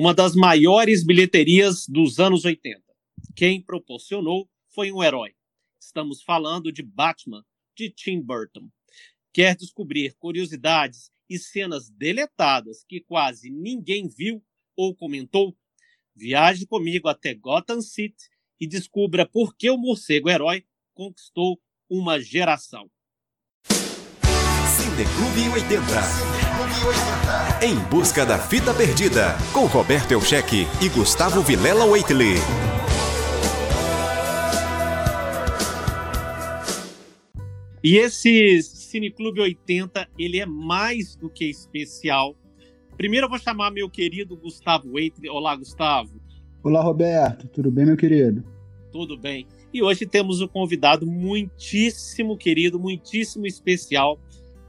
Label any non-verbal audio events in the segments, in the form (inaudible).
uma das maiores bilheterias dos anos 80. Quem proporcionou foi um herói. Estamos falando de Batman, de Tim Burton. Quer descobrir curiosidades e cenas deletadas que quase ninguém viu ou comentou? Viaje comigo até Gotham City e descubra por que o morcego herói conquistou uma geração. Cineclube 80. Em busca da fita perdida, com Roberto Elcheque e Gustavo Vilela Waitley. E esse Cineclube 80, ele é mais do que especial. Primeiro eu vou chamar meu querido Gustavo Waitley. Olá, Gustavo. Olá, Roberto. Tudo bem, meu querido? Tudo bem. E hoje temos um convidado muitíssimo querido, muitíssimo especial.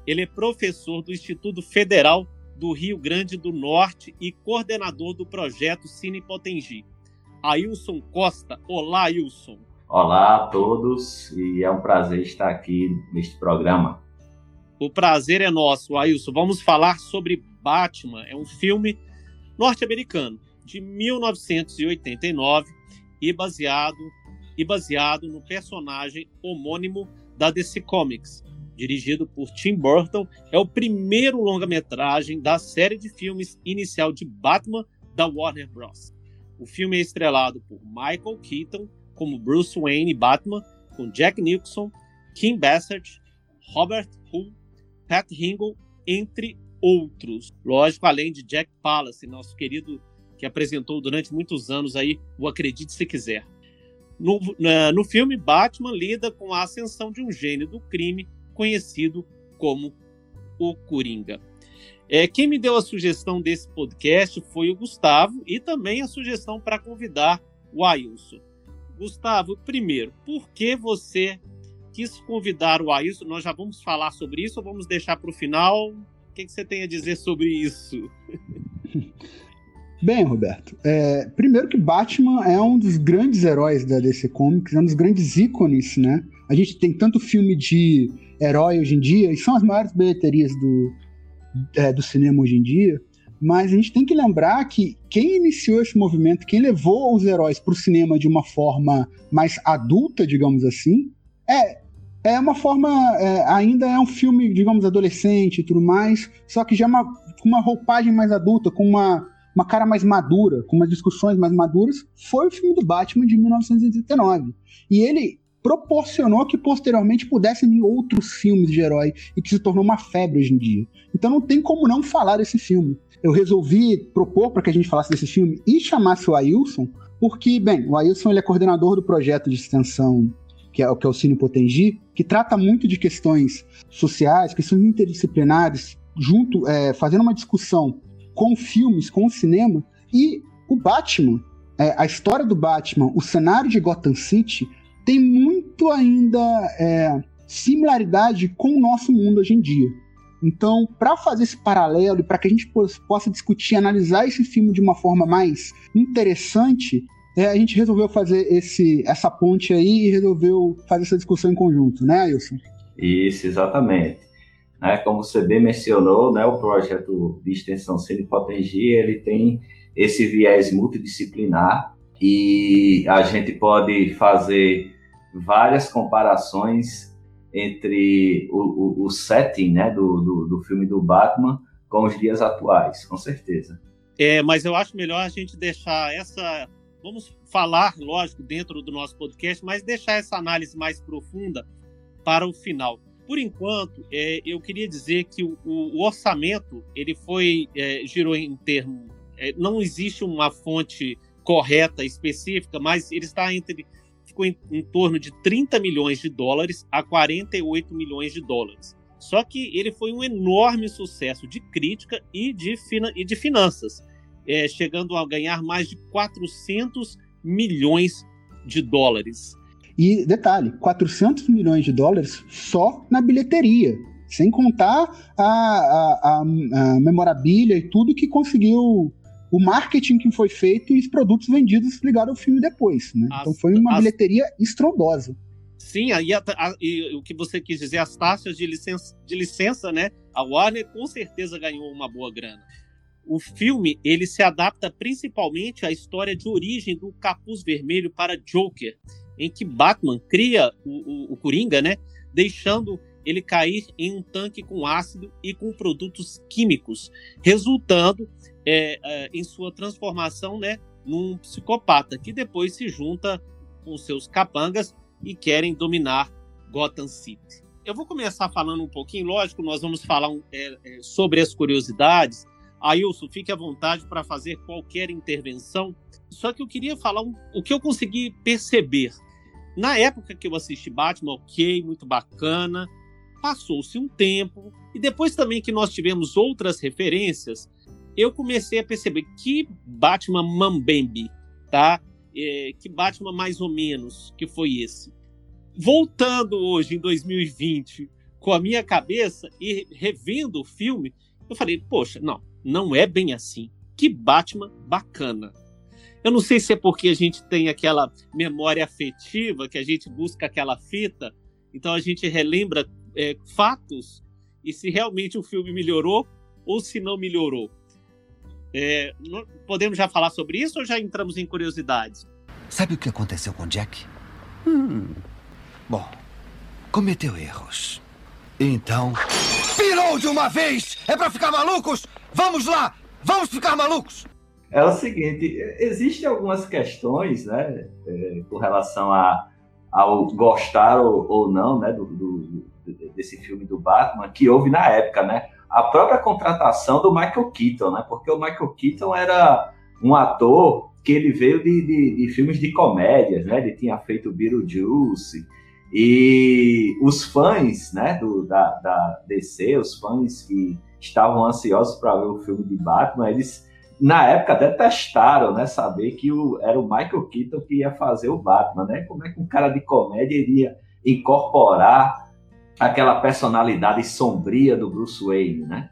Ele é professor do Instituto Federal do Rio Grande do Norte e coordenador do projeto Cine Potengi. Ailson Costa. Olá, Ailson. Olá a todos e é um prazer estar aqui neste programa. O prazer é nosso, Ailson. Vamos falar sobre Batman. É um filme norte-americano de 1989 e baseado e baseado no personagem homônimo da DC Comics, dirigido por Tim Burton. É o primeiro longa-metragem da série de filmes inicial de Batman da Warner Bros. O filme é estrelado por Michael Keaton como Bruce Wayne e Batman, com Jack Nicholson, Kim Bassett, Robert Hull, Pat Hingle, entre outros. Lógico, além de Jack Palance, nosso querido que apresentou durante muitos anos aí o Acredite Se Quiser. No, no filme, Batman lida com a ascensão de um gênio do crime conhecido como o Coringa. É, quem me deu a sugestão desse podcast foi o Gustavo e também a sugestão para convidar o Ailson. Gustavo, primeiro, por que você quis convidar o Ailson? Nós já vamos falar sobre isso ou vamos deixar para o final? O que, que, você tem a dizer sobre isso? (laughs) Bem, Roberto, é, primeiro que Batman é um dos grandes heróis da DC Comics, é um dos grandes ícones, né? A gente tem tanto filme de herói hoje em dia, e são as maiores bilheterias do, é, do cinema hoje em dia, mas a gente tem que lembrar que quem iniciou esse movimento, quem levou os heróis para o cinema de uma forma mais adulta, digamos assim, é é uma forma é, ainda é um filme, digamos, adolescente e tudo mais, só que já é uma, com uma roupagem mais adulta, com uma uma cara mais madura, com umas discussões mais maduras, foi o filme do Batman de 1989. E ele proporcionou que posteriormente pudessem vir outros filmes de herói e que se tornou uma febre hoje em dia. Então não tem como não falar desse filme. Eu resolvi propor para que a gente falasse desse filme e chamasse o Ailson, porque, bem, o Ailson ele é coordenador do projeto de extensão que é, que é o Cine Potengi, que trata muito de questões sociais, questões interdisciplinares, junto, é, fazendo uma discussão com filmes, com o cinema. E o Batman, é, a história do Batman, o cenário de Gotham City, tem muito ainda é, similaridade com o nosso mundo hoje em dia. Então, para fazer esse paralelo e para que a gente possa discutir, analisar esse filme de uma forma mais interessante, é, a gente resolveu fazer esse, essa ponte aí e resolveu fazer essa discussão em conjunto, né, Wilson? Isso, exatamente. Né? Como você bem mencionou, né, o projeto de extensão Cine Potengi, ele tem esse viés multidisciplinar e a gente pode fazer várias comparações entre o, o, o setting né, do, do, do, filme do Batman com os dias atuais, com certeza. É, mas eu acho melhor a gente deixar essa. Vamos falar, lógico, dentro do nosso podcast, mas deixar essa análise mais profunda para o final. Por enquanto, é, eu queria dizer que o, o orçamento ele foi é, girou em termo. É, não existe uma fonte correta específica, mas ele está entre ficou em, em torno de 30 milhões de dólares a 48 milhões de dólares. Só que ele foi um enorme sucesso de crítica e de, e de finanças, é, chegando a ganhar mais de 400 milhões de dólares. E detalhe, 400 milhões de dólares só na bilheteria, sem contar a, a, a, a memorabilia e tudo que conseguiu o marketing que foi feito e os produtos vendidos ligados ao filme depois. Né? As, então foi uma as... bilheteria estrondosa. Sim, aí a, a, e, o que você quis dizer, as taxas de licença, de licença, né? A Warner com certeza ganhou uma boa grana. o filme ele se adapta principalmente à história de origem do Capuz Vermelho para Joker, em que Batman cria o, o, o Coringa, né, deixando ele cair em um tanque com ácido e com produtos químicos, resultando é, é, em sua transformação né, num psicopata, que depois se junta com seus capangas e querem dominar Gotham City. Eu vou começar falando um pouquinho, lógico, nós vamos falar é, é sobre as curiosidades. Ailson, fique à vontade para fazer qualquer intervenção. Só que eu queria falar um, o que eu consegui perceber. Na época que eu assisti Batman, ok, muito bacana. Passou-se um tempo, e depois também que nós tivemos outras referências, eu comecei a perceber que Batman Mambembe, tá? É, que Batman mais ou menos que foi esse. Voltando hoje em 2020 com a minha cabeça e revendo o filme, eu falei, poxa, não, não é bem assim. Que Batman bacana. Eu não sei se é porque a gente tem aquela memória afetiva, que a gente busca aquela fita, então a gente relembra é, fatos e se realmente o filme melhorou ou se não melhorou. É, podemos já falar sobre isso ou já entramos em curiosidades? Sabe o que aconteceu com Jack? Hum. Bom, cometeu erros. Então. Pirou de uma vez! É para ficar malucos? Vamos lá! Vamos ficar malucos! É o seguinte: existem algumas questões, né, é, com relação a, ao gostar ou, ou não, né, do, do, desse filme do Batman, que houve na época, né? A própria contratação do Michael Keaton, né? Porque o Michael Keaton era um ator que ele veio de, de, de filmes de comédias, né? Ele tinha feito Beetlejuice e os fãs, né? Do, da, da DC, os fãs que estavam ansiosos para ver o filme de Batman, eles na época detestaram, né? Saber que o, era o Michael Keaton que ia fazer o Batman, né? Como é que um cara de comédia iria incorporar aquela personalidade sombria do Bruce Wayne, né?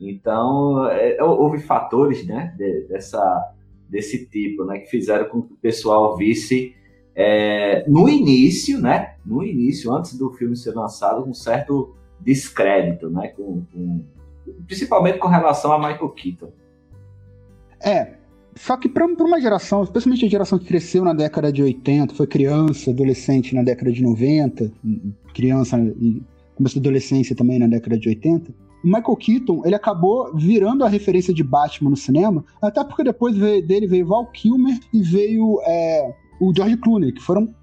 Então, é, é, houve fatores, né, de, dessa, desse tipo, né, que fizeram com que o pessoal visse é, no início, né, no início, antes do filme ser lançado, um certo descrédito, né, com, com, principalmente com relação a Michael Keaton. É, só que para uma geração, especialmente a geração que cresceu na década de 80, foi criança, adolescente na década de 90, criança e começo da adolescência também na década de 80, o Michael Keaton, ele acabou virando a referência de Batman no cinema, até porque depois dele veio Val Kilmer e veio é, o George Clooney, que foram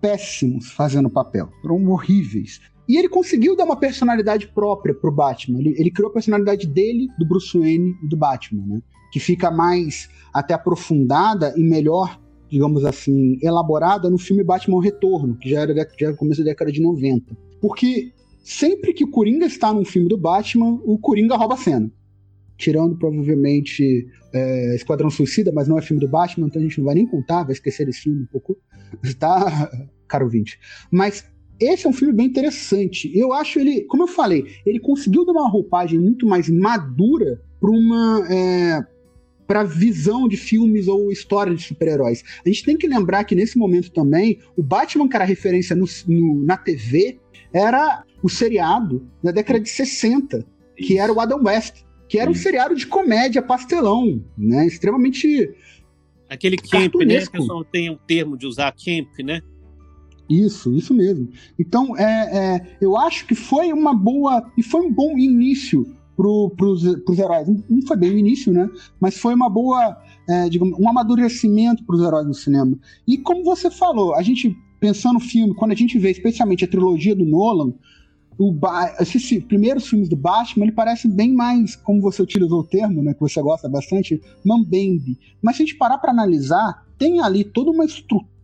péssimos fazendo o papel, foram horríveis. E ele conseguiu dar uma personalidade própria pro Batman. Ele, ele, criou a personalidade dele, do Bruce Wayne e do Batman, né? Que fica mais até aprofundada e melhor, digamos assim, elaborada no filme Batman Retorno, que já era, já era começo da década de 90. Porque sempre que o Coringa está num filme do Batman, o Coringa rouba a cena. Tirando provavelmente é, Esquadrão Suicida, mas não é filme do Batman, então a gente não vai nem contar, vai esquecer esse filme um pouco. Tá, (laughs) caro 20. Mas esse é um filme bem interessante. Eu acho ele, como eu falei, ele conseguiu dar uma roupagem muito mais madura para uma. É, para visão de filmes ou história de super-heróis. A gente tem que lembrar que nesse momento também, o Batman, que era referência no, no, na TV, era o seriado da década de 60, Isso. que era o Adam West, que era Isso. um seriado de comédia pastelão, né? Extremamente. Aquele camp, né? O pessoal tem um termo de usar camp, né? Isso, isso mesmo. Então, é, é, eu acho que foi uma boa. E foi um bom início para os heróis. Não foi bem o início, né? Mas foi uma boa. É, digamos, um amadurecimento para os heróis no cinema. E como você falou, a gente, pensando no filme, quando a gente vê especialmente a trilogia do Nolan, o esses primeiros filmes do Batman, ele parece bem mais, como você utilizou o termo, né, que você gosta bastante, mambembe. Mas se a gente parar para analisar, tem ali toda uma estrutura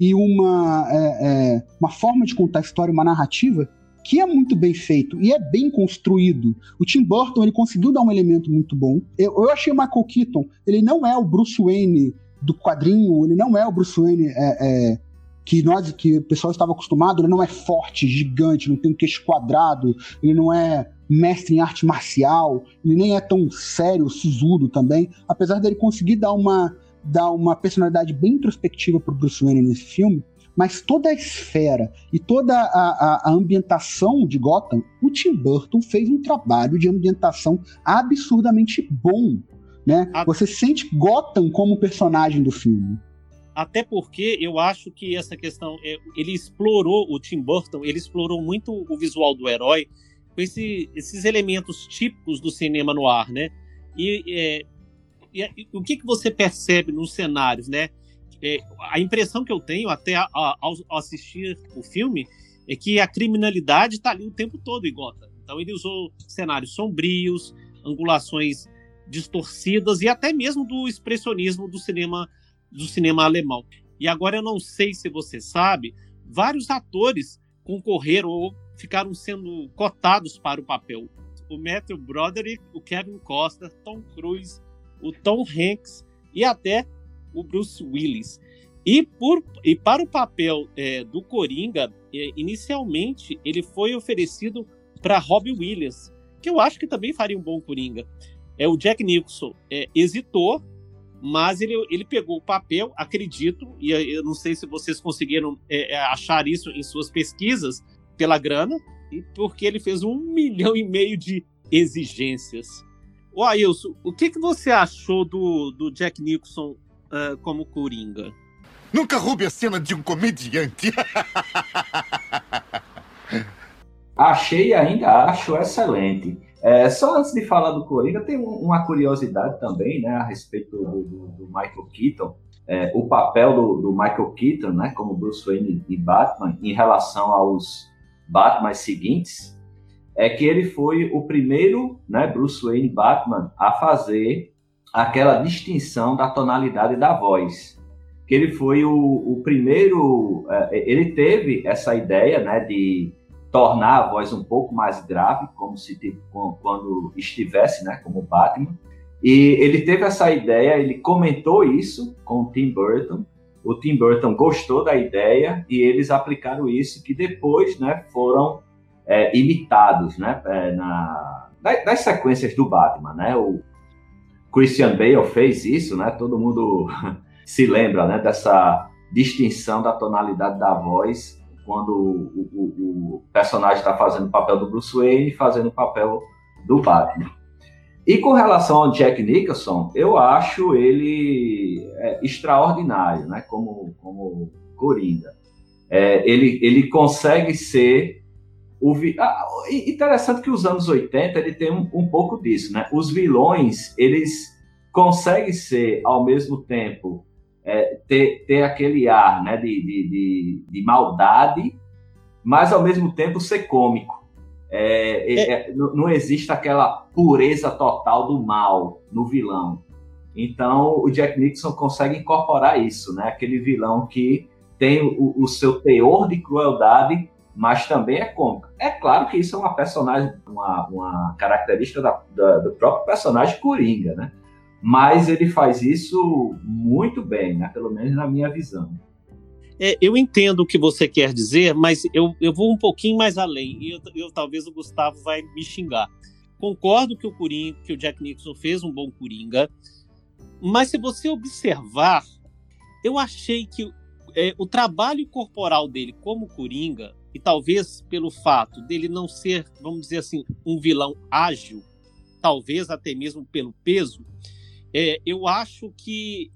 e uma, é, é, uma forma de contar a história, uma narrativa que é muito bem feito e é bem construído. O Tim Burton ele conseguiu dar um elemento muito bom. Eu, eu achei o Michael Keaton, ele não é o Bruce Wayne do quadrinho, ele não é o Bruce Wayne é, é, que nós, que o pessoal estava acostumado, ele não é forte, gigante, não tem um queixo quadrado, ele não é mestre em arte marcial, ele nem é tão sério, sisudo também, apesar dele conseguir dar uma, dar uma personalidade bem introspectiva pro Bruce Wayne nesse filme, mas toda a esfera e toda a, a, a, ambientação de Gotham, o Tim Burton fez um trabalho de ambientação absurdamente bom. Né? A... Você sente Gotham como personagem do filme. Até porque eu acho que essa questão, é, ele explorou, o Tim Burton, ele explorou muito o visual do herói com esse, esses elementos típicos do cinema no ar, né? E, é, e, o que, que você percebe nos cenários, né? É, a impressão que eu tenho até a, a, ao assistir o filme é que a criminalidade está ali o tempo todo em Gotham. Então ele usou cenários sombrios, angulações distorcidas e até mesmo do expressionismo do cinema do cinema alemão. E agora eu não sei se você sabe, vários atores concorreram ou ficaram sendo cotados para o papel. O Matthew Broderick, o Kevin Costa, Tom Cruise, o Tom Hanks e até o Bruce Willis. E, por, e para o papel é, do Coringa, é, inicialmente ele foi oferecido para Robbie Williams, que eu acho que também faria um bom Coringa. É o Jack Nicholson é, hesitou, mas ele, ele pegou o papel, acredito, e eu não sei se vocês conseguiram é, é, achar isso em suas pesquisas, pela grana, e porque ele fez um (laughs) milhão e meio de exigências. O Ailson, o que, que você achou do, do Jack Nicholson uh, como Coringa? Nunca roube a cena de um comediante. (laughs) Achei e ainda acho excelente. É, só antes de falar do Coringa, tem uma curiosidade também, né, a respeito do, do, do Michael Keaton. É, o papel do, do, Michael Keaton, né, como Bruce Wayne e Batman, em relação aos Batman seguintes, é que ele foi o primeiro, né, Bruce Wayne Batman, a fazer aquela distinção da tonalidade da voz. Que ele foi o, o primeiro, é, ele teve essa ideia, né, de tornar a voz um pouco mais grave, como se tipo, quando estivesse, né, como Batman. E ele teve essa ideia, ele comentou isso com o Tim Burton. O Tim Burton gostou da ideia e eles aplicaram isso, que depois, né, foram é, imitados né, é, na, nas sequências do Batman. Né? O Christian Bale fez isso, né? todo mundo (laughs) se lembra né, dessa distinção da tonalidade da voz quando o, o, o personagem está fazendo o papel do Bruce Wayne e fazendo o papel do Batman. E com relação ao Jack Nicholson, eu acho ele é, extraordinário, né? Como, como Coringa. É, ele, ele consegue ser o vi... ah, interessante que os anos 80 ele tem um, um, pouco disso, né? Os vilões, eles conseguem ser, ao mesmo tempo, é, ter, ter aquele ar né, de, de, de, de, maldade, mas ao mesmo tempo ser cômico. É, é. é não existe aquela pureza total do mal no vilão. Então, o Jack Nixon consegue incorporar isso, né? Aquele vilão que tem o, o seu teor de crueldade, mas também é cômico. É claro que isso é uma personagem, uma, uma característica da, da, do próprio personagem Coringa, né? Mas ele faz isso muito bem, né? Pelo menos na minha visão. É, eu entendo o que você quer dizer, mas eu, eu vou um pouquinho mais além. E eu, eu, talvez o Gustavo vai me xingar. Concordo que o Coringa, que o Jack Nicholson fez um bom Coringa, mas se você observar, eu achei que é, o trabalho corporal dele como Coringa e talvez pelo fato dele não ser, vamos dizer assim, um vilão ágil, talvez até mesmo pelo peso, é, eu acho que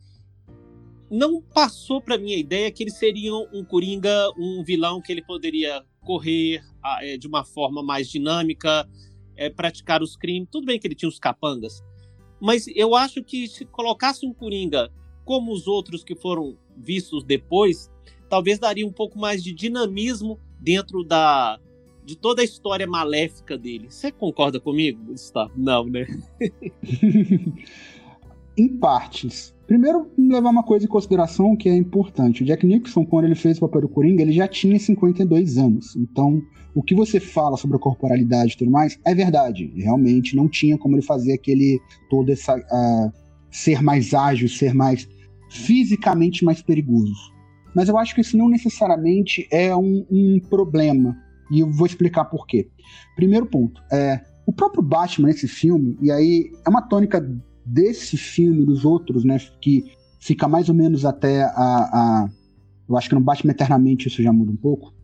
não passou para mim a ideia que ele seria um Coringa, um vilão que ele poderia correr é, de uma forma mais dinâmica, é, praticar os crimes. Tudo bem que ele tinha os capangas, mas eu acho que se colocasse um Coringa como os outros que foram vistos depois, talvez daria um pouco mais de dinamismo dentro da de toda a história maléfica dele. Você concorda comigo, Gustavo? Não, né? (laughs) em partes. Primeiro, levar uma coisa em consideração que é importante. O Jack Nixon, quando ele fez o papel do Coringa, ele já tinha 52 anos. Então, o que você fala sobre a corporalidade e tudo mais é verdade. Realmente não tinha como ele fazer aquele todo essa uh, ser mais ágil, ser mais fisicamente mais perigoso. Mas eu acho que isso não necessariamente é um, um problema. E eu vou explicar por quê. Primeiro ponto, é, o próprio Batman nesse filme, e aí é uma tônica desse filme, dos outros, né, que fica mais ou menos até a, a Eu acho que no Batman Eternamente isso já muda um pouco.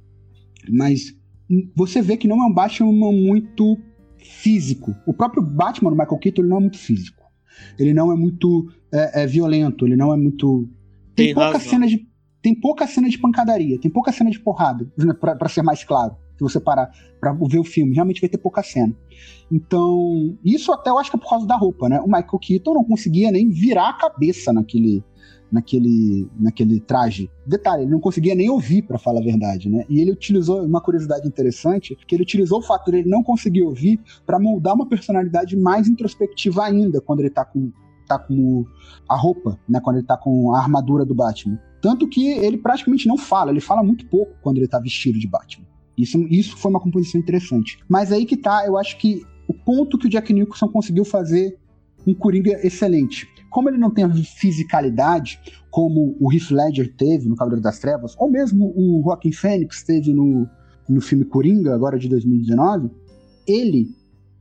Mas você vê que não é um Batman muito físico. O próprio Batman do Michael Keaton ele não é muito físico. Ele não é muito é, é violento, ele não é muito. Tem, tem pouca cena de tem pouca cena de pancadaria, tem pouca cena de porrada, né, para ser mais claro. Se você parar para ver o filme, realmente vai ter pouca cena. Então, isso até eu acho que é por causa da roupa, né? O Michael Keaton não conseguia nem virar a cabeça naquele, naquele, naquele traje. Detalhe, ele não conseguia nem ouvir, para falar a verdade, né? E ele utilizou uma curiosidade interessante, que ele utilizou o fato de ele não conseguir ouvir para moldar uma personalidade mais introspectiva ainda quando ele tá com tá com a roupa, né, quando ele tá com a armadura do Batman. Tanto que ele praticamente não fala, ele fala muito pouco quando ele tá vestido de Batman. Isso, isso foi uma composição interessante. Mas aí que tá, eu acho que o ponto que o Jack Nicholson conseguiu fazer um Coringa excelente. Como ele não tem a fisicalidade como o Heath Ledger teve no Cavaleiro das Trevas, ou mesmo o Joaquin Phoenix teve no, no filme Coringa, agora de 2019, ele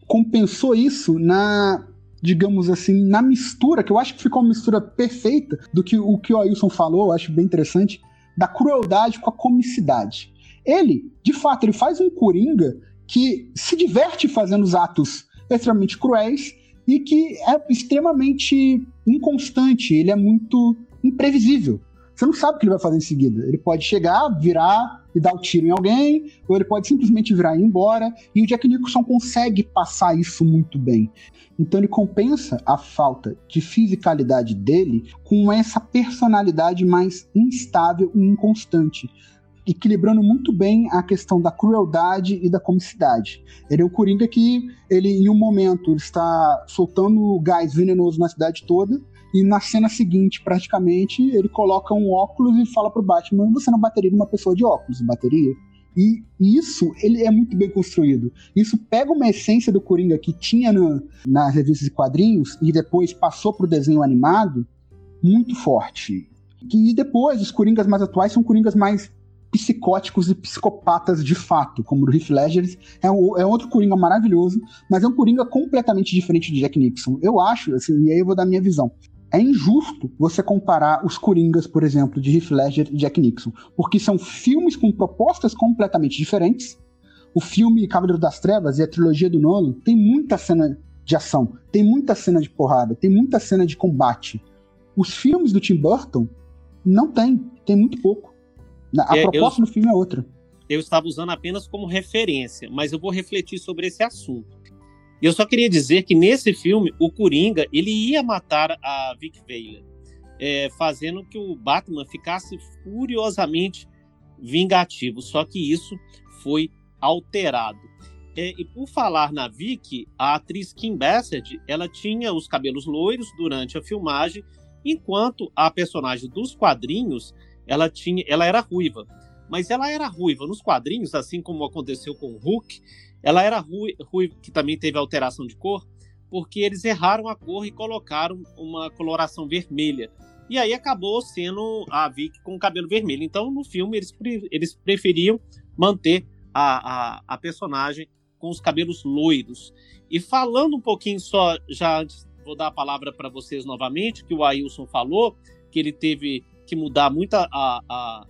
compensou isso na, digamos assim, na mistura, que eu acho que ficou uma mistura perfeita do que o que o Ailson falou, eu acho bem interessante, da crueldade com a comicidade. Ele, de fato, ele faz um Coringa que se diverte fazendo os atos extremamente cruéis e que é extremamente inconstante, ele é muito imprevisível. Você não sabe o que ele vai fazer em seguida. Ele pode chegar, virar e dar o um tiro em alguém, ou ele pode simplesmente virar e ir embora. E o Jack Nicholson consegue passar isso muito bem. Então ele compensa a falta de fisicalidade dele com essa personalidade mais instável e inconstante equilibrando muito bem a questão da crueldade e da comicidade. Ele é o Coringa que, ele em um momento, está soltando gás venenoso na cidade toda, e na cena seguinte, praticamente, ele coloca um óculos e fala pro Batman: você não bateria numa pessoa de óculos, bateria? E isso ele é muito bem construído. Isso pega uma essência do Coringa que tinha no, nas revistas de quadrinhos e depois passou pro desenho animado muito forte. E depois, os Coringas mais atuais são Coringas mais psicóticos e psicopatas de fato, como o Heath Ledger. É, um, é outro Coringa maravilhoso, mas é um Coringa completamente diferente de Jack Nixon. Eu acho, assim, e aí eu vou dar minha visão. É injusto você comparar os Coringas, por exemplo, de Heath Ledger e Jack Nixon, porque são filmes com propostas completamente diferentes. O filme Cavaleiro das Trevas e a trilogia do Nolan tem muita cena de ação, tem muita cena de porrada, tem muita cena de combate. Os filmes do Tim Burton não tem, tem muito pouco. A é, proposta eu, do filme é outra. Eu estava usando apenas como referência, mas eu vou refletir sobre esse assunto. Eu só queria dizer que nesse filme, o Coringa, ele ia matar a Vic Vale, é, fazendo que o Batman ficasse furiosamente vingativo. Só que isso foi alterado. É, e por falar na Vic, a atriz Kim Bassett, ela tinha os cabelos loiros durante a filmagem, enquanto a personagem dos quadrinhos ela tinha, ela era ruiva. Mas ela era ruiva nos quadrinhos, assim como aconteceu com o Hulk, ela era ruiva, que também teve alteração de cor, porque eles erraram a cor e colocaram uma coloração vermelha. E aí acabou sendo a Vic com o cabelo vermelho. Então, no filme, eles, eles preferiam manter a, a, a personagem com os cabelos loiros. E falando um pouquinho só, já antes, vou dar a palavra para vocês novamente, que o Ailson falou, que ele teve que mudar muito a, a,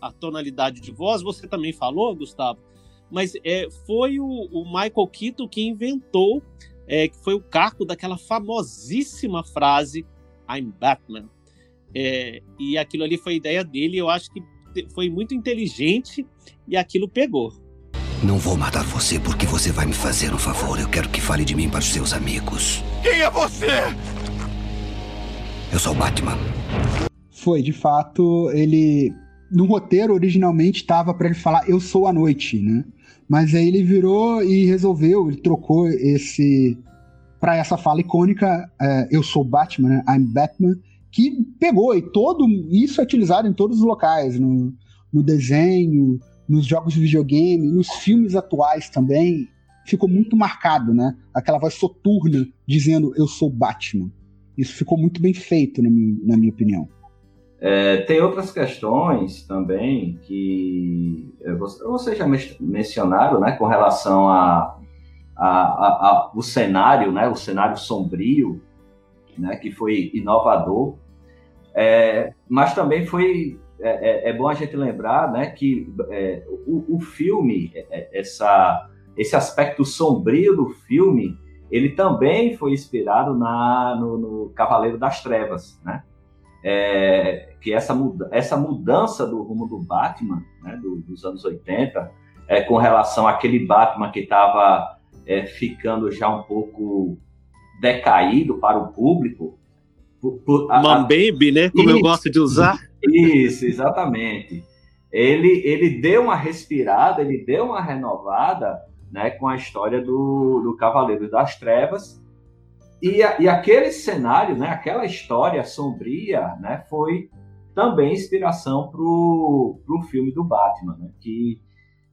a tonalidade de voz, você também falou, Gustavo, mas é, foi o, o Michael Keaton que inventou, é, que foi o caco daquela famosíssima frase I'm Batman. É, e aquilo ali foi a ideia dele, eu acho que foi muito inteligente e aquilo pegou. Não vou matar você porque você vai me fazer um favor. Eu quero que fale de mim para os seus amigos. Quem é você? Eu sou Batman. Foi, de fato, ele. No roteiro, originalmente, estava para ele falar Eu sou a noite, né? Mas aí ele virou e resolveu, ele trocou esse. para essa fala icônica, é, Eu sou Batman, né? I'm Batman, que pegou, e todo isso é utilizado em todos os locais, no, no desenho, nos jogos de videogame, nos filmes atuais também, ficou muito marcado, né? Aquela voz soturna dizendo eu sou Batman. Isso ficou muito bem feito, na minha, na minha opinião. É, tem outras questões também que é, vocês já mencionaram, né, com relação a, a, a, a, o cenário, né, o cenário sombrio, né, que foi inovador, é, mas também foi é, é, é bom a gente lembrar né, que é, o, o, filme, essa, esse aspecto sombrio do filme, ele também foi inspirado na, no, no Cavaleiro das Trevas, né? É, que essa, muda, essa mudança do rumo do Batman, né, do, dos anos 80, é, com relação àquele Batman que estava é, ficando já um pouco decaído para o público. Por, por, Mambembe, né? Como isso, eu gosto de usar. Isso, exatamente. Ele, ele deu uma respirada, ele deu uma renovada né, com a história do, do Cavaleiro das Trevas. E, e aquele cenário, né, aquela história sombria, né, foi também inspiração para o filme do Batman, né, que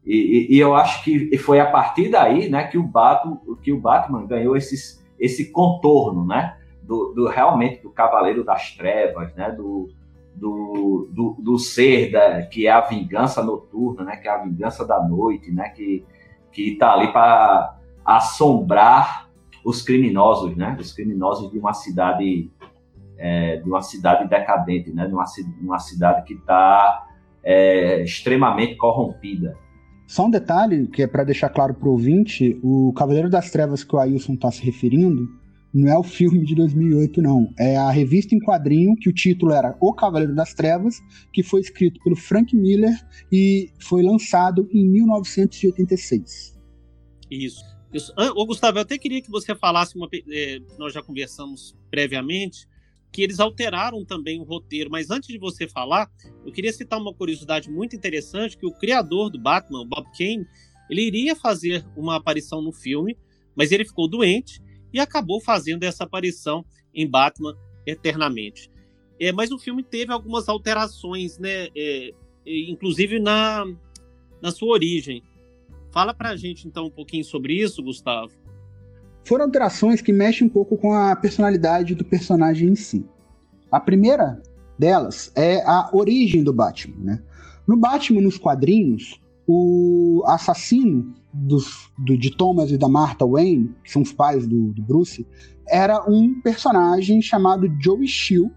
e, e, eu acho que foi a partir daí, né, que o Batman, que o Batman ganhou esses, esse contorno, né, do, do realmente do Cavaleiro das Trevas, né, do, do, do, do ser da, que é a vingança noturna, né, que é a vingança da noite, né, que que está ali para assombrar os criminosos, né, os criminosos de uma cidade é, de uma cidade decadente, né, de uma, uma cidade que está é, extremamente corrompida. Só um detalhe que é para deixar claro para o ouvinte: o Cavaleiro das Trevas que o Ailson está se referindo não é o filme de 2008, não. É a revista em quadrinho que o título era O Cavaleiro das Trevas, que foi escrito pelo Frank Miller e foi lançado em 1986. Isso. Isso. Ô, Gustavo, eu até queria que você falasse, uma, é, nós já conversamos previamente, que eles alteraram também o roteiro. Mas antes de você falar, eu queria citar uma curiosidade muito interessante, que o criador do Batman, Bob Kane, ele iria fazer uma aparição no filme, mas ele ficou doente e acabou fazendo essa aparição em Batman Eternamente. É, mas o filme teve algumas alterações, né? É, inclusive na, na sua origem. Fala pra gente então um pouquinho sobre isso, Gustavo foram alterações que mexem um pouco com a personalidade do personagem em si. A primeira delas é a origem do Batman. Né? No Batman, nos quadrinhos, o assassino dos, do, de Thomas e da Martha Wayne, que são os pais do, do Bruce, era um personagem chamado Joey Shield,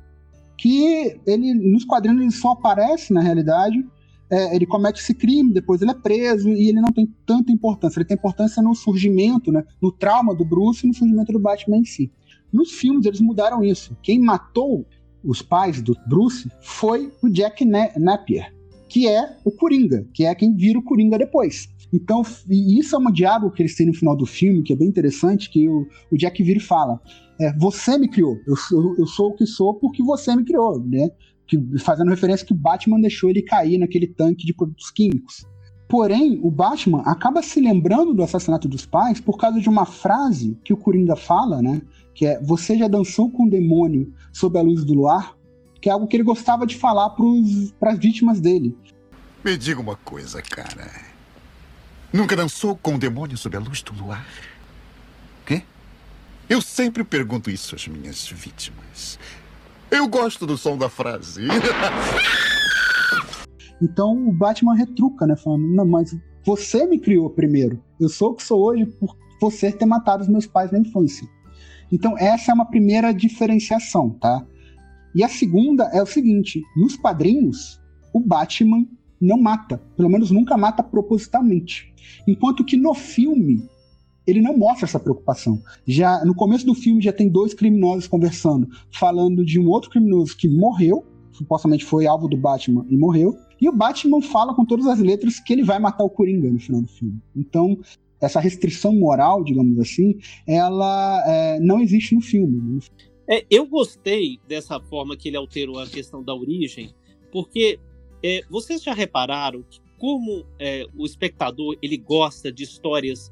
que ele nos quadrinhos ele só aparece na realidade é, ele comete esse crime, depois ele é preso e ele não tem tanta importância. Ele tem importância no surgimento, né, no trauma do Bruce e no surgimento do Batman em si. Nos filmes eles mudaram isso. Quem matou os pais do Bruce foi o Jack Napier, que é o Coringa, que é quem vira o Coringa depois. Então, isso é um diálogo que eles têm no final do filme, que é bem interessante, que o, o Jack vira e fala, é, você me criou, eu, eu, eu sou o que sou porque você me criou, né? Que, fazendo referência que o Batman deixou ele cair naquele tanque de produtos químicos. Porém, o Batman acaba se lembrando do assassinato dos pais por causa de uma frase que o Coringa fala, né? Que é: Você já dançou com o demônio sob a luz do luar? Que é algo que ele gostava de falar para as vítimas dele. Me diga uma coisa, cara. Nunca dançou com o demônio sob a luz do luar? Quê? Eu sempre pergunto isso às minhas vítimas. Eu gosto do som da frase. (laughs) Então o Batman retruca, né? Falando, não, mas você me criou primeiro. Eu sou o que sou hoje por você ter matado os meus pais na infância. Então essa é uma primeira diferenciação, tá? E a segunda é o seguinte: nos quadrinhos, o Batman não mata, pelo menos nunca mata propositalmente. Enquanto que no filme, ele não mostra essa preocupação. Já no começo do filme já tem dois criminosos conversando, falando de um outro criminoso que morreu, supostamente foi alvo do Batman e morreu, e o Batman fala com todas as letras que ele vai matar o Coringa no final do filme. Então, essa restrição moral, digamos assim, ela é, não existe no filme. Né? É, eu gostei dessa forma que ele alterou a questão da origem, porque é, vocês já repararam que como é, o espectador ele gosta de histórias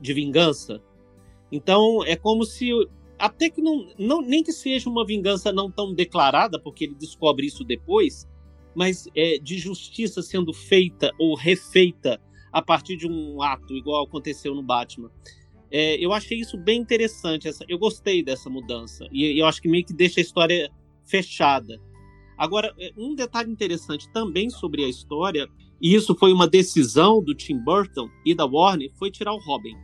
de vingança. Então é como se até que não, não nem que seja uma vingança não tão declarada, porque ele descobre isso depois, mas é de justiça sendo feita ou refeita a partir de um ato, igual aconteceu no Batman. É, eu achei isso bem interessante. Essa, eu gostei dessa mudança. E eu acho que meio que deixa a história fechada. Agora, é, um detalhe interessante também sobre a história, e isso foi uma decisão do Tim Burton e da Warner, foi tirar o Robin.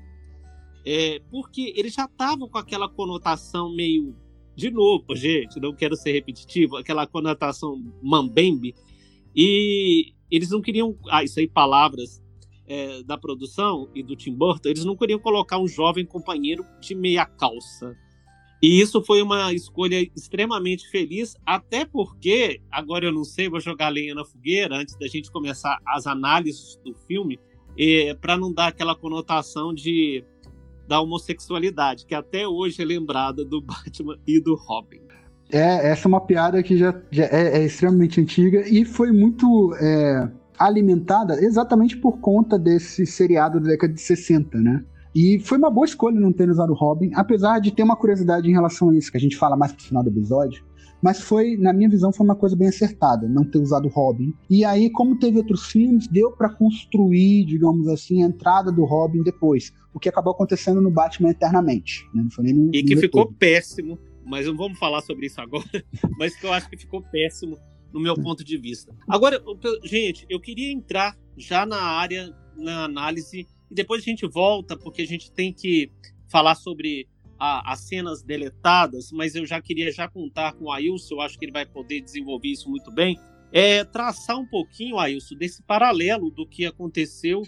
É, porque eles já estavam com aquela conotação meio. De novo, gente, não quero ser repetitivo, aquela conotação mambembe. E eles não queriam. Ah, isso aí, palavras é, da produção e do Tim Burton, eles não queriam colocar um jovem companheiro de meia calça. E isso foi uma escolha extremamente feliz, até porque, agora eu não sei, vou jogar lenha na fogueira antes da gente começar as análises do filme, é, para não dar aquela conotação de da homossexualidade, que até hoje é lembrada do (laughs) Batman e do Robin. É, essa é uma piada que já, já é, é, extremamente antiga e foi muito é, alimentada exatamente por conta desse seriado da década de 60, né? E foi uma boa escolha não ter usado o Robin, apesar de ter uma curiosidade em relação a isso, que a gente fala mais pro final do episódio. Mas foi, na minha visão, foi uma coisa bem acertada, não ter usado o Robin. E aí, como teve outros filmes, deu para construir, digamos assim, a entrada do Robin depois. O que acabou acontecendo no Batman Eternamente. Né? Não foi nem no, e que ficou todo. péssimo, mas não vamos falar sobre isso agora, (laughs) mas que eu acho que ficou péssimo no meu ponto de vista. Agora, gente, eu queria entrar já na área, na análise, e depois a gente volta, porque a gente tem que falar sobre a, as cenas deletadas, mas eu já queria já contar com o Ailson, eu acho que ele vai poder desenvolver isso muito bem, é traçar um pouquinho, Ailson, desse paralelo do que aconteceu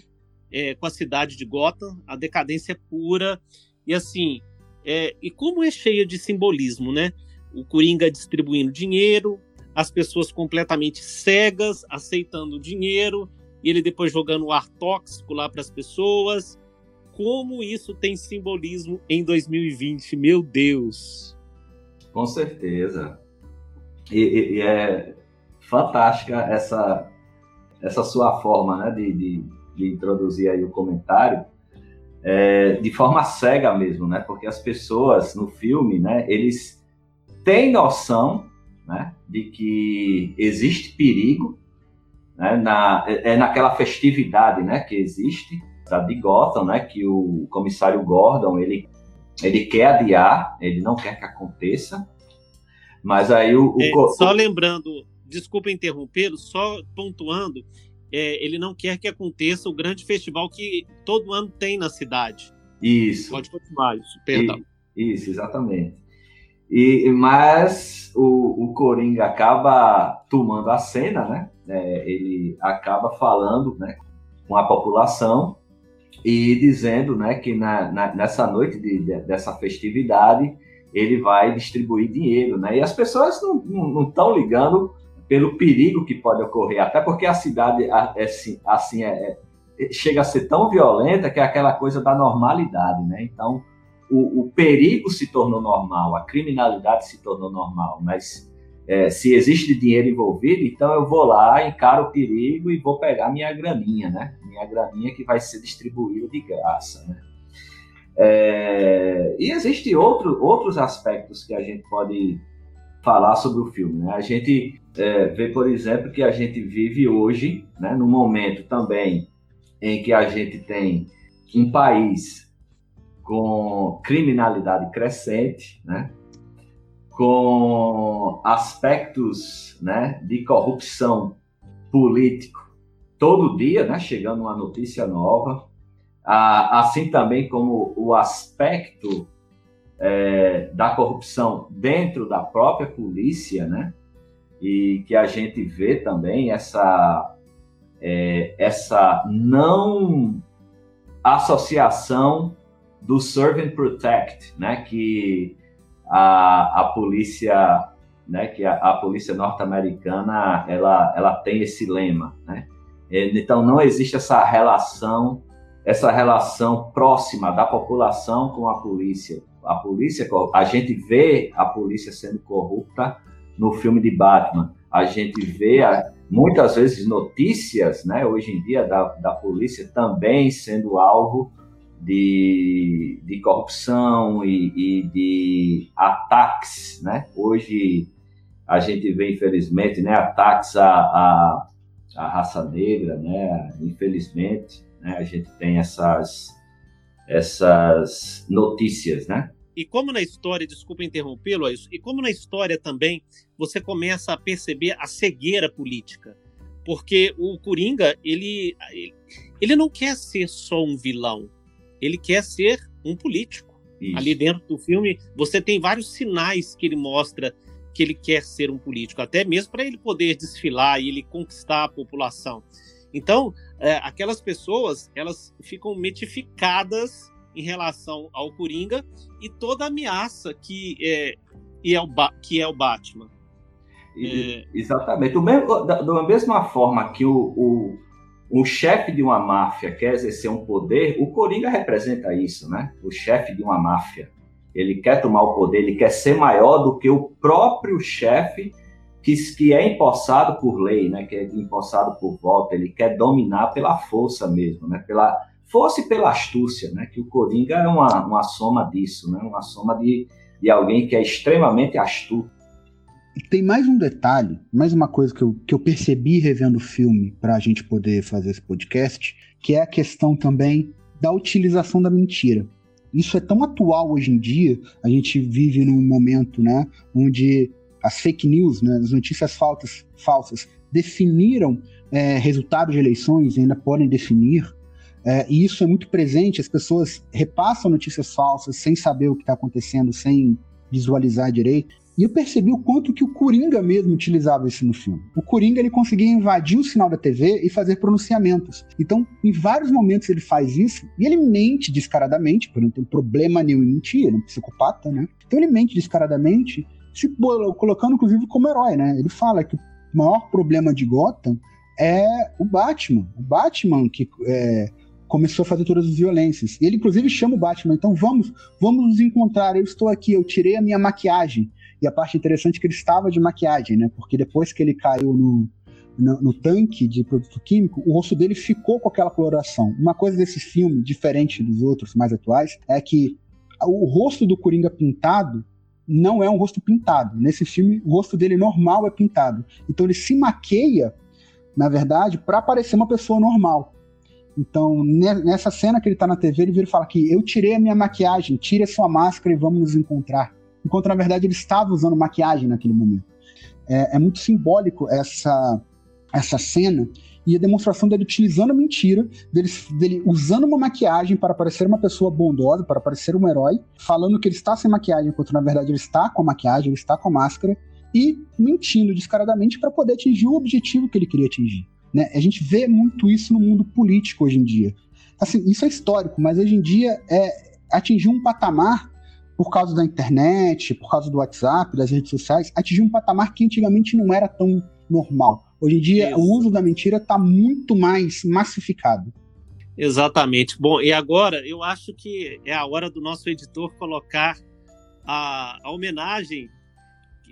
é, com a cidade de Gotham, a decadência pura, e assim, é, e como é cheia de simbolismo, né? O Coringa distribuindo dinheiro, as pessoas completamente cegas, aceitando o dinheiro, e ele depois jogando o ar tóxico lá para as pessoas, como isso tem simbolismo em 2020, meu Deus. Com certeza. E, e, e é fantástica essa, essa sua forma né, de, de, de introduzir aí o comentário, é, de forma cega mesmo, né? Porque as pessoas no filme, né, eles têm noção né, de que existe perigo né, na, é, é naquela festividade né, que existe, de Gotham, né, que o comissário Gordon ele, ele quer adiar, ele não quer que aconteça, mas aí o, o é, só lembrando, desculpa interrompê-lo, só pontuando, é, ele não quer que aconteça o grande festival que todo ano tem na cidade. Isso. Pode continuar isso, perdão. Isso, exatamente. E, mas o, o Coringa acaba tomando a cena, né? É, ele acaba falando né, com a população e dizendo né, que na, na, nessa noite de, de, dessa festividade ele vai distribuir dinheiro, né? E as pessoas não estão ligando pelo perigo que pode ocorrer, até porque a cidade assim, assim é, é, chega a ser tão violenta que é aquela coisa da normalidade, né? Então o, o perigo se tornou normal, a criminalidade se tornou normal, mas é, se existe dinheiro envolvido, então eu vou lá, encaro o perigo e vou pegar minha graninha, né? Minha graninha que vai ser distribuída de graça, né? É, e existem outro, outros aspectos que a gente pode falar sobre o filme. Né? A gente é, vê, por exemplo, que a gente vive hoje, né, num momento também em que a gente tem um país com criminalidade crescente, né? com aspectos né, de corrupção político todo dia, né, chegando uma notícia nova, ah, assim também como o aspecto é, da corrupção dentro da própria polícia, né, e que a gente vê também essa é, essa não associação do serve and protect, né, que a, a polícia, né, que a, a polícia norte-americana, ela, ela tem esse lema, né? Então não existe essa relação, essa relação próxima da população com a polícia. A polícia, a gente vê a polícia sendo corrupta no filme de Batman. A gente vê muitas vezes notícias, né, hoje em dia da, da polícia também sendo alvo de, de corrupção e, e, de ataques, né? Hoje a gente vê, infelizmente, né, ataques à, à, à raça negra, né? Infelizmente, né, a gente tem essas, essas notícias, né? E como na história, desculpa interrompê-lo, e como na história também você começa a perceber a cegueira política, porque o Coringa ele ele não quer ser só um vilão, ele quer ser um político. Isso. Ali dentro do filme, você tem vários sinais que ele mostra que ele quer ser um político, até mesmo para ele poder desfilar e ele conquistar a população. Então, é, aquelas pessoas, elas ficam metificadas em relação ao Coringa e toda a ameaça que é, e é o, que é o Batman. É... Exatamente. Do mesmo, da, da, mesma forma que o, o, o chefe de uma máfia quer exercer um poder, o Coringa representa isso, né? O chefe de uma máfia. Ele quer tomar o poder, ele quer ser maior do que o próprio chefe que, que é empossado por lei, né? Que é empossado por voto. Ele quer dominar pela força mesmo, né? Pela força e pela astúcia, né? Que o Coringa é uma, uma soma disso, né? Uma soma de, de alguém que é extremamente astuto. Tem mais um detalhe, mais uma coisa que eu, que eu percebi revendo o filme para a gente poder fazer esse podcast, que é a questão também da utilização da mentira. Isso é tão atual hoje em dia, a gente vive num momento né, onde as fake news, né, as notícias falsas, falsas definiram é, resultados de eleições e ainda podem definir. É, e isso é muito presente, as pessoas repassam notícias falsas sem saber o que está acontecendo, sem visualizar direito. E eu percebi o quanto que o Coringa mesmo utilizava isso no filme. O Coringa ele conseguia invadir o sinal da TV e fazer pronunciamentos. Então, em vários momentos ele faz isso e ele mente descaradamente, porque não tem problema nenhum em mentir, ele é um psicopata, né? Então ele mente descaradamente, se colocando inclusive como herói, né? Ele fala que o maior problema de Gotham é o Batman. O Batman que é, começou a fazer todas as violências. E ele inclusive chama o Batman, então vamos, vamos nos encontrar. Eu estou aqui, eu tirei a minha maquiagem. E a parte interessante é que ele estava de maquiagem, né? Porque depois que ele caiu no, no, no, tanque de produto químico, o rosto dele ficou com aquela coloração. Uma coisa desse filme, diferente dos outros mais atuais, é que o rosto do Coringa pintado não é um rosto pintado. Nesse filme, o rosto dele normal é pintado. Então ele se maqueia, na verdade, para parecer uma pessoa normal. Então, nessa cena que ele tá na TV, ele vira e fala que eu tirei a minha maquiagem, tire a sua máscara e vamos nos encontrar enquanto na verdade ele estava usando maquiagem naquele momento. É, é muito simbólico essa, essa cena e a demonstração dele utilizando a mentira, dele, dele usando uma maquiagem para parecer uma pessoa bondosa, para parecer um herói, falando que ele está sem maquiagem, enquanto na verdade ele está com a maquiagem, ele está com a máscara, e mentindo descaradamente para poder atingir o objetivo que ele queria atingir. Né? A gente vê muito isso no mundo político hoje em dia. Assim, isso é histórico, mas hoje em dia é atingir um patamar por causa da internet, por causa do WhatsApp, das redes sociais, atingiu um patamar que antigamente não era tão normal. Hoje em dia, Isso. o uso da mentira está muito mais massificado. Exatamente. Bom, e agora eu acho que é a hora do nosso editor colocar a, a homenagem,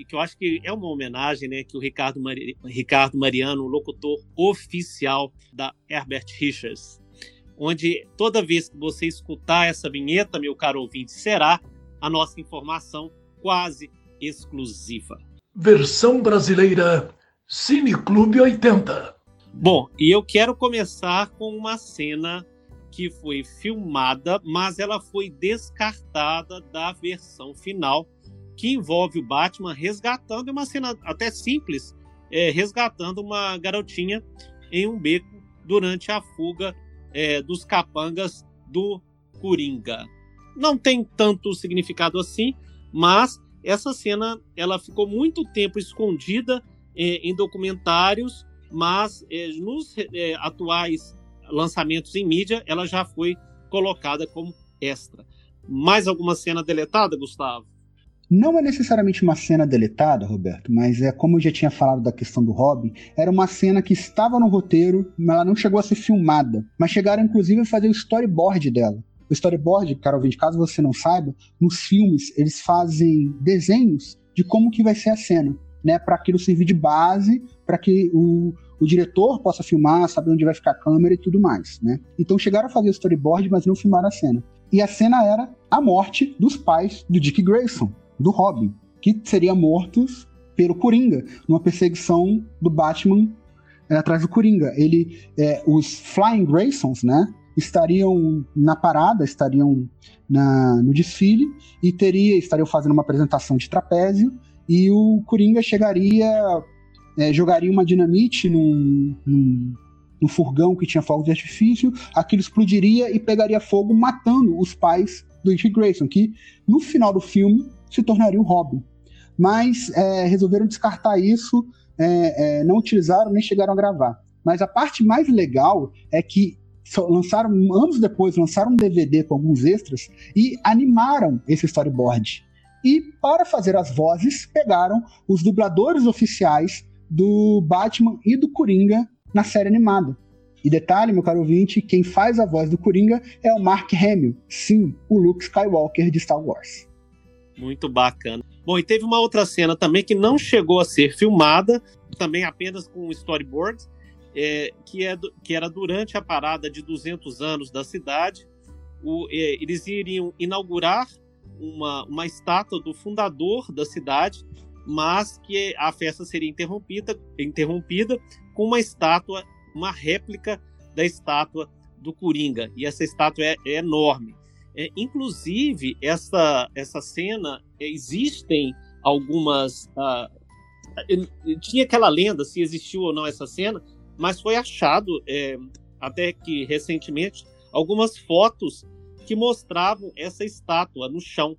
que eu acho que é uma homenagem, né, que o Ricardo, Mari, Ricardo Mariano, o locutor oficial da Herbert Richards, onde toda vez que você escutar essa vinheta, meu caro ouvinte, será a nossa informação quase exclusiva. Versão brasileira Cine Clube 80. Bom, e eu quero começar com uma cena que foi filmada, mas ela foi descartada da versão final, que envolve o Batman resgatando, é uma cena até simples, é, resgatando uma garotinha em um beco durante a fuga é, dos capangas do Coringa não tem tanto significado assim, mas essa cena ela ficou muito tempo escondida eh, em documentários, mas eh, nos eh, atuais lançamentos em mídia ela já foi colocada como extra. Mais alguma cena deletada, Gustavo? Não é necessariamente uma cena deletada, Roberto, mas é como eu já tinha falado da questão do Robin, era uma cena que estava no roteiro, mas ela não chegou a ser filmada. Mas chegaram inclusive a fazer o storyboard dela. O storyboard, cara ouvinte, caso você não saiba, nos filmes eles fazem desenhos de como que vai ser a cena, né, para aquilo servir de base para que o, o diretor possa filmar, saber onde vai ficar a câmera e tudo mais, né? Então chegaram a fazer o storyboard, mas não filmaram a cena. E a cena era a morte dos pais do Dick Grayson, do Robin, que seriam mortos pelo Coringa, numa perseguição do Batman é, atrás do Coringa. Ele, é, os Flying Graysons, né? Estariam na parada, estariam na, no desfile e teria estariam fazendo uma apresentação de trapézio e o Coringa chegaria, é, jogaria uma dinamite num, num, num, furgão que tinha fogo de artifício, aquilo explodiria e pegaria fogo, matando os pais do Dick Grayson, que no final do filme se tornaria o Robin. mas é, resolveram descartar isso, é, é, não utilizaram nem chegaram a gravar. Mas a parte mais legal é que lançaram anos depois lançaram um DVD com alguns extras e animaram esse storyboard. E para fazer as vozes pegaram os dubladores oficiais do Batman e do Coringa na série animada. E detalhe, meu caro ouvinte, quem faz a voz do Coringa é o Mark Hamill, sim, o Luke Skywalker de Star Wars. Muito bacana. Bom, e teve uma outra cena também que não chegou a ser filmada, também apenas com storyboard, é, que, é, que era durante a parada de 200 anos da cidade. O, é, eles iriam inaugurar uma, uma estátua do fundador da cidade, mas que a festa seria interrompida, interrompida com uma estátua, uma réplica da estátua do Coringa. E essa estátua é, é enorme. É, inclusive, essa, essa cena, é, existem algumas. Uh, tinha aquela lenda se existiu ou não essa cena, mas foi achado, é, até que recentemente, algumas fotos que mostravam essa estátua no chão.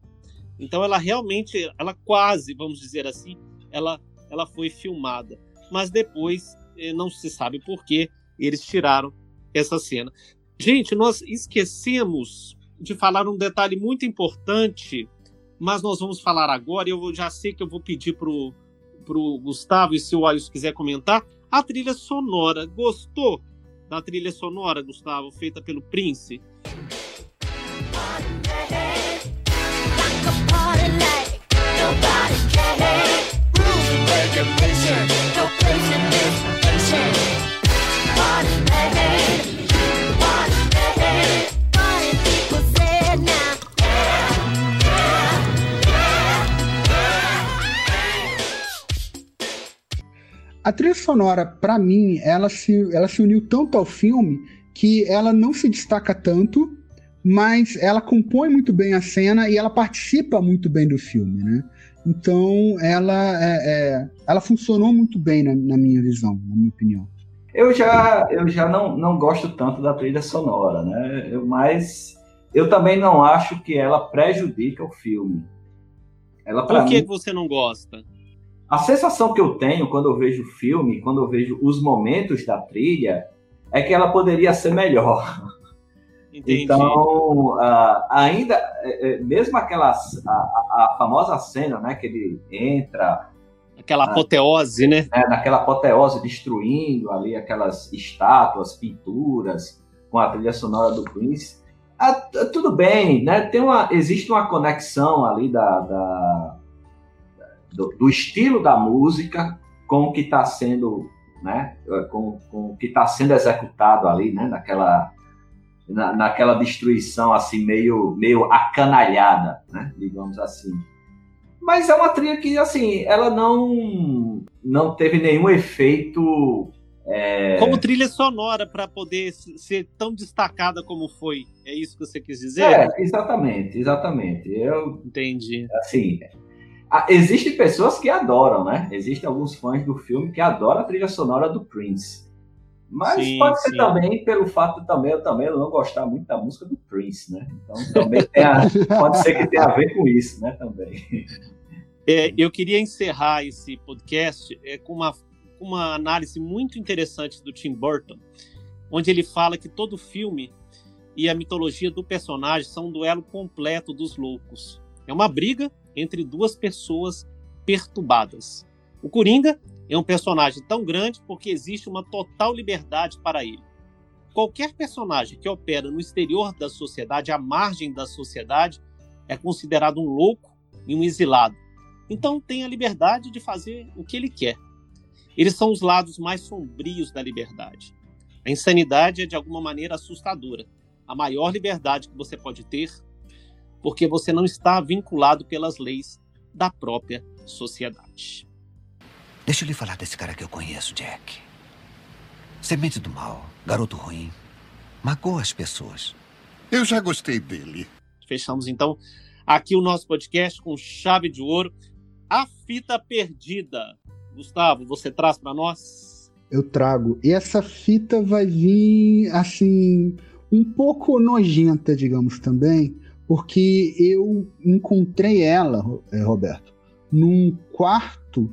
Então ela realmente, ela quase, vamos dizer assim, ela, ela foi filmada. Mas depois, eh, não se sabe por que eles tiraram essa cena. Gente, nós esquecemos de falar um detalhe muito importante, mas nós vamos falar agora. Eu já sei que eu vou pedir pro, pro Gustavo, e se o Ayus quiser comentar, a trilha sonora. Gostou da trilha sonora, Gustavo, feita pelo Prince? A trilha sonora, para mim, ela se, ela se uniu tanto ao filme que ela não se destaca tanto, mas ela compõe muito bem a cena e ela participa muito bem do filme, né? Então, ela, é, é, ela funcionou muito bem na, na, minha visão, na minha opinião. Eu já, eu já não, não gosto tanto da trilha sonora, né? Eu, mas eu também não acho que ela prejudica o filme. Ela, Por que mim, você não gosta? A sensação que eu tenho quando eu vejo o filme, quando eu vejo os momentos da trilha, é que ela poderia ser melhor. Entendi. Então, uh, ainda, é, é, mesmo aquela a, a, famosa cena, né, que ele entra aquela apoteose, né? né? Naquela apoteose destruindo ali aquelas estátuas, pinturas com a trilha sonora do Prince. Ah, tudo bem, né? Tem uma, existe uma conexão ali da, da do, do, estilo da música com o que está sendo, né? Com, com o que está sendo executado ali, né? Naquela na, naquela destruição assim meio meio acanalhada, né? Digamos assim. Mas é uma trilha que assim, ela não não teve nenhum efeito é... Como trilha sonora para poder ser tão destacada como foi. É isso que você quis dizer? É, exatamente, exatamente. Eu entendi. Assim, existem pessoas que adoram, né? Existem alguns fãs do filme que adoram a trilha sonora do Prince. Mas sim, pode ser sim. também pelo fato também eu também não gostar muito da música do Prince, né? Então também a, (laughs) pode ser que tenha a ver com isso, né? Também. É, eu queria encerrar esse podcast é, com uma, uma análise muito interessante do Tim Burton, onde ele fala que todo filme e a mitologia do personagem são um duelo completo dos loucos. É uma briga entre duas pessoas perturbadas. O Coringa é um personagem tão grande porque existe uma total liberdade para ele. Qualquer personagem que opera no exterior da sociedade, à margem da sociedade, é considerado um louco e um exilado. Então tem a liberdade de fazer o que ele quer. Eles são os lados mais sombrios da liberdade. A insanidade é de alguma maneira assustadora. A maior liberdade que você pode ter, porque você não está vinculado pelas leis da própria sociedade. Deixa eu lhe falar desse cara que eu conheço, Jack. Semente do mal, garoto ruim. Magoa as pessoas. Eu já gostei dele. Fechamos então aqui o nosso podcast com chave de ouro. A fita perdida. Gustavo, você traz para nós? Eu trago. E essa fita vai vir assim um pouco nojenta, digamos também, porque eu encontrei ela, eh, Roberto, num quarto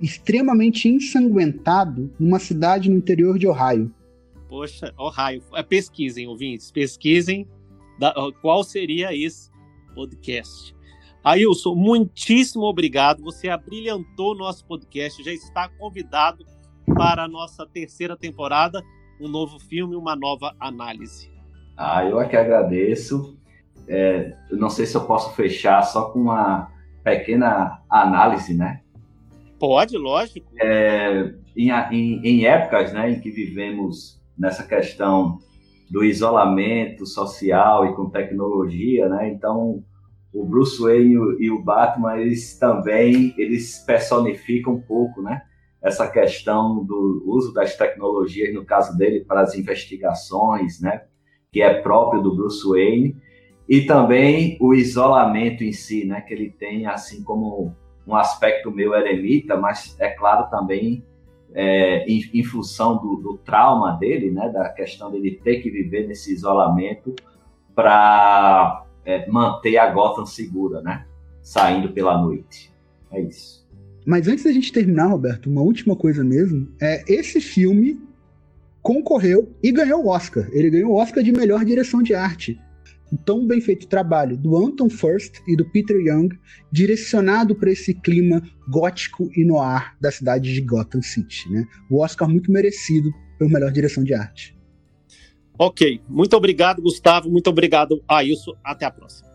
extremamente ensanguentado numa cidade no interior de Ohio. Poxa, Ohio. É, pesquisem, ouvintes, pesquisem da, qual seria esse podcast. Ailson, muitíssimo obrigado. Você abrilhantou nosso podcast, já está convidado para a nossa terceira temporada, um novo filme, uma nova análise. Ah, eu é que agradeço. É, eu não sei se eu posso fechar só com uma pequena análise, né? Pode, lógico. É, em, em, em, épocas né, em que vivemos nessa questão do isolamento social e com tecnologia, né? Então, o Bruce Wayne e o Batman, eles também, eles personificam um pouco, né? Essa questão do uso das tecnologias, no caso dele, para as investigações, né? Que é próprio do Bruce Wayne. E também o isolamento em si, né? Que ele tem, assim como um aspecto meio eremita, mas é claro também é, em, em, função do, do, trauma dele, né, da questão dele ter que viver nesse isolamento para é, manter a Gotham segura, né, saindo pela noite. É isso. Mas antes da gente terminar, Roberto, uma última coisa mesmo, é esse filme concorreu e ganhou o Oscar. Ele ganhou o Oscar de melhor direção de arte tão bem feito trabalho do Anton First e do Peter Young, direcionado para esse clima gótico e noir da cidade de Gotham City. Né? O Oscar muito merecido pela melhor direção de arte. Ok, muito obrigado, Gustavo. Muito obrigado, Ailson. Até a próxima.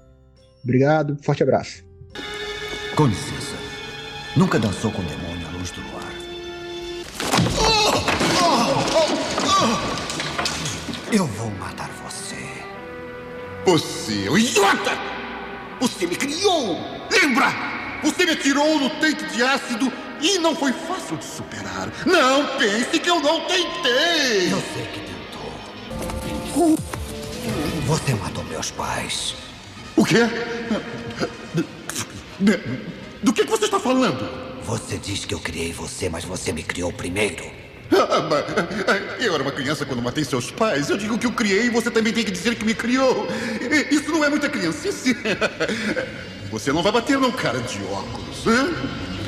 Obrigado, forte abraço. Com licença. Nunca dançou com o demônio à luz do luar. Eu vou matar você é um idiota! Você me criou! Lembra? Você me atirou no tanque de ácido e não foi fácil de superar. Não pense que eu não tentei! Eu sei que tentou. Você matou meus pais. O quê? Do que você está falando? Você diz que eu criei você, mas você me criou primeiro. Eu era uma criança quando matei seus pais. Eu digo que o criei e você também tem que dizer que me criou. Isso não é muita criancice. (laughs) Você não vai bater num cara de óculos, hein?